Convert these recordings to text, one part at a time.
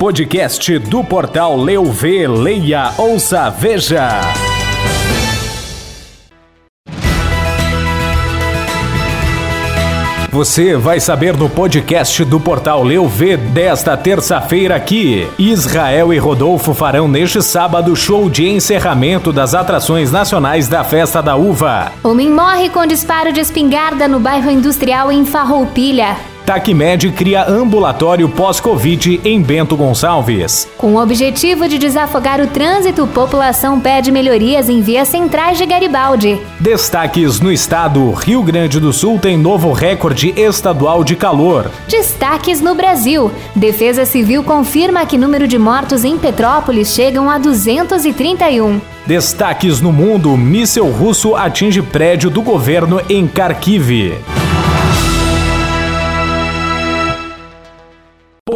podcast do portal Leu Vê, Leia, Ouça, Veja. Você vai saber no podcast do portal Leu Vê desta terça-feira aqui. Israel e Rodolfo farão neste sábado show de encerramento das atrações nacionais da Festa da Uva. Homem morre com disparo de espingarda no bairro industrial em Farroupilha. TACMED cria ambulatório pós-Covid em Bento Gonçalves. Com o objetivo de desafogar o trânsito, população pede melhorias em vias centrais de Garibaldi. Destaques no estado: Rio Grande do Sul tem novo recorde estadual de calor. Destaques no Brasil: Defesa Civil confirma que número de mortos em Petrópolis chegam a 231. Destaques no mundo: míssel russo atinge prédio do governo em Kharkiv.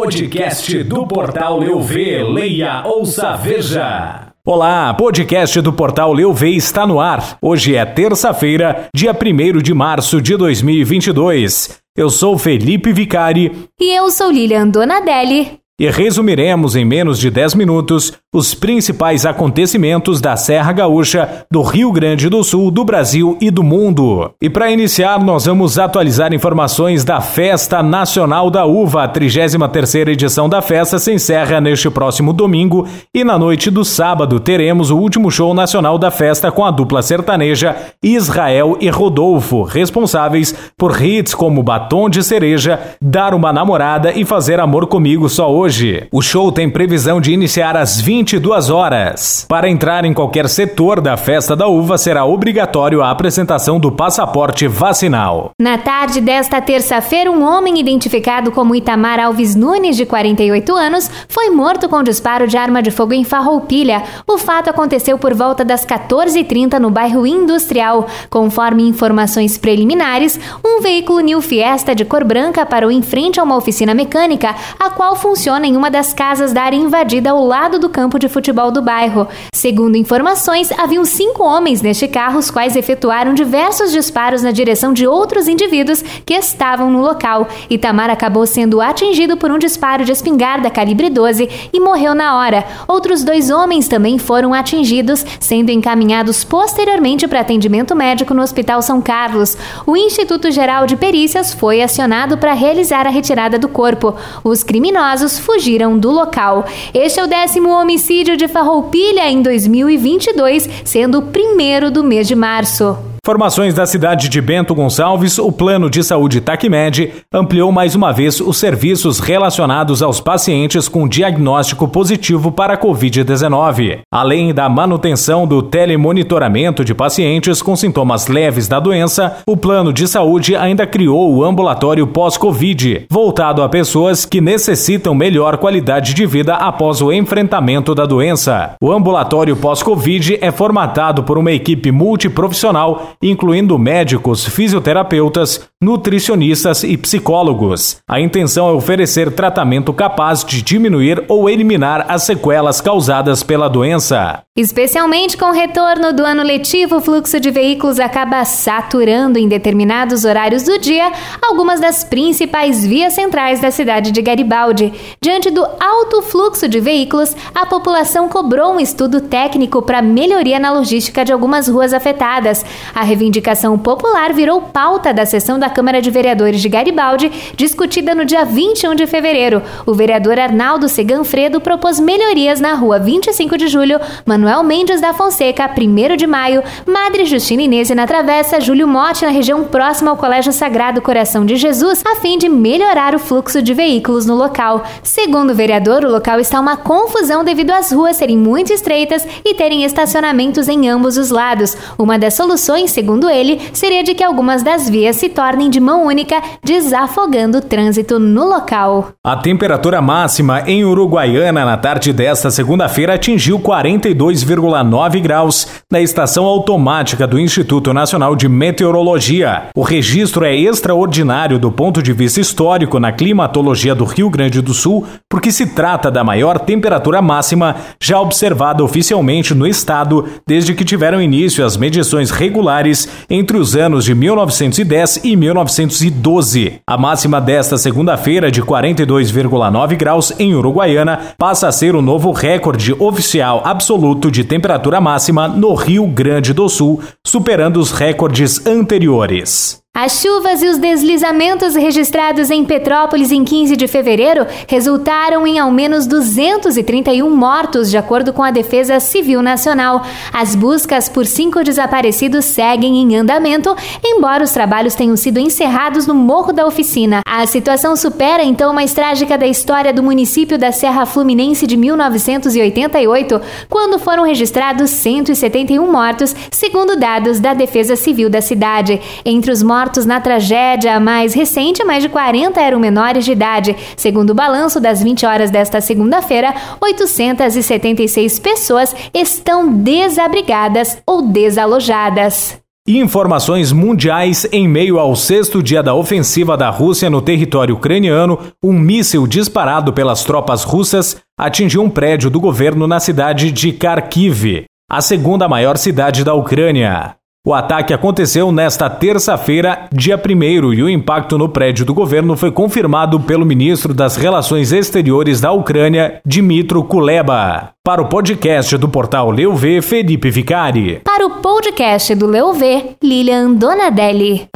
Podcast do portal Eu Vê, leia, ouça, veja. Olá, podcast do portal Leu Vê está no ar. Hoje é terça-feira, dia 1 de março de 2022. Eu sou Felipe Vicari. E eu sou Lilian Donadelli. E resumiremos em menos de 10 minutos os principais acontecimentos da Serra Gaúcha, do Rio Grande do Sul, do Brasil e do mundo. E para iniciar, nós vamos atualizar informações da Festa Nacional da Uva. A 33ª edição da festa se encerra neste próximo domingo e na noite do sábado teremos o último show nacional da festa com a dupla sertaneja Israel e Rodolfo, responsáveis por hits como Batom de Cereja, Dar uma Namorada e Fazer Amor Comigo Só Hoje. O show tem previsão de iniciar às 20 22 horas. Para entrar em qualquer setor da festa da uva, será obrigatório a apresentação do passaporte vacinal. Na tarde desta terça-feira, um homem identificado como Itamar Alves Nunes, de 48 anos, foi morto com disparo de arma de fogo em Farroupilha. O fato aconteceu por volta das 14h30 no bairro Industrial. Conforme informações preliminares, um veículo New Fiesta de cor branca parou em frente a uma oficina mecânica, a qual funciona em uma das casas da área invadida ao lado do campo campo de futebol do bairro. Segundo informações, haviam cinco homens neste carro, os quais efetuaram diversos disparos na direção de outros indivíduos que estavam no local. Itamar acabou sendo atingido por um disparo de espingarda calibre 12 e morreu na hora. Outros dois homens também foram atingidos, sendo encaminhados posteriormente para atendimento médico no Hospital São Carlos. O Instituto Geral de Perícias foi acionado para realizar a retirada do corpo. Os criminosos fugiram do local. Este é o décimo homicídio de Farroupilha em 2022, sendo o primeiro do mês de março. Informações da cidade de Bento Gonçalves, o plano de saúde TACMED ampliou mais uma vez os serviços relacionados aos pacientes com diagnóstico positivo para a Covid-19. Além da manutenção do telemonitoramento de pacientes com sintomas leves da doença, o plano de saúde ainda criou o ambulatório pós-Covid, voltado a pessoas que necessitam melhor qualidade de vida após o enfrentamento da doença. O ambulatório pós-Covid é formatado por uma equipe multiprofissional incluindo médicos, fisioterapeutas, nutricionistas e psicólogos. A intenção é oferecer tratamento capaz de diminuir ou eliminar as sequelas causadas pela doença. Especialmente com o retorno do ano letivo, o fluxo de veículos acaba saturando em determinados horários do dia algumas das principais vias centrais da cidade de Garibaldi. Diante do alto fluxo de veículos, a população cobrou um estudo técnico para melhoria na logística de algumas ruas afetadas. A reivindicação popular virou pauta da sessão da Câmara de Vereadores de Garibaldi, discutida no dia 21 de fevereiro. O vereador Arnaldo Seganfredo propôs melhorias na rua 25 de julho, Manuel Mendes da Fonseca, 1 de maio, Madre Justina Inês na Travessa, Júlio Mote, na região próxima ao Colégio Sagrado Coração de Jesus, a fim de melhorar o fluxo de veículos no local. Segundo o vereador, o local está uma confusão devido às ruas serem muito estreitas e terem estacionamentos em ambos os lados. Uma das soluções segundo ele, seria de que algumas das vias se tornem de mão única, desafogando o trânsito no local. A temperatura máxima em Uruguaiana na tarde desta segunda-feira atingiu 42,9 graus na estação automática do Instituto Nacional de Meteorologia. O registro é extraordinário do ponto de vista histórico na climatologia do Rio Grande do Sul, porque se trata da maior temperatura máxima já observada oficialmente no estado desde que tiveram início as medições regulares entre os anos de 1910 e 1912. A máxima desta segunda-feira, de 42,9 graus em Uruguaiana, passa a ser o novo recorde oficial absoluto de temperatura máxima no Rio Grande do Sul, superando os recordes anteriores. As chuvas e os deslizamentos registrados em Petrópolis em 15 de fevereiro resultaram em ao menos 231 mortos, de acordo com a Defesa Civil Nacional. As buscas por cinco desaparecidos seguem em andamento, embora os trabalhos tenham sido encerrados no Morro da Oficina. A situação supera então mais trágica da história do município da Serra Fluminense de 1988, quando foram registrados 171 mortos, segundo dados da Defesa Civil da cidade. Entre os mortos mortos na tragédia mais recente, mais de 40 eram menores de idade. Segundo o balanço das 20 horas desta segunda-feira, 876 pessoas estão desabrigadas ou desalojadas. Informações mundiais em meio ao sexto dia da ofensiva da Rússia no território ucraniano, um míssil disparado pelas tropas russas atingiu um prédio do governo na cidade de Kharkiv, a segunda maior cidade da Ucrânia. O ataque aconteceu nesta terça-feira, dia 1 e o impacto no prédio do governo foi confirmado pelo ministro das Relações Exteriores da Ucrânia, Dmitro Kuleba. Para o podcast do portal Leuv, Felipe Vicari. Para o podcast do Leuv, Lilian Donadelli.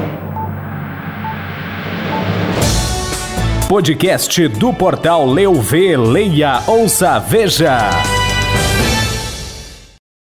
Podcast do portal Leuv, leia, ouça, veja.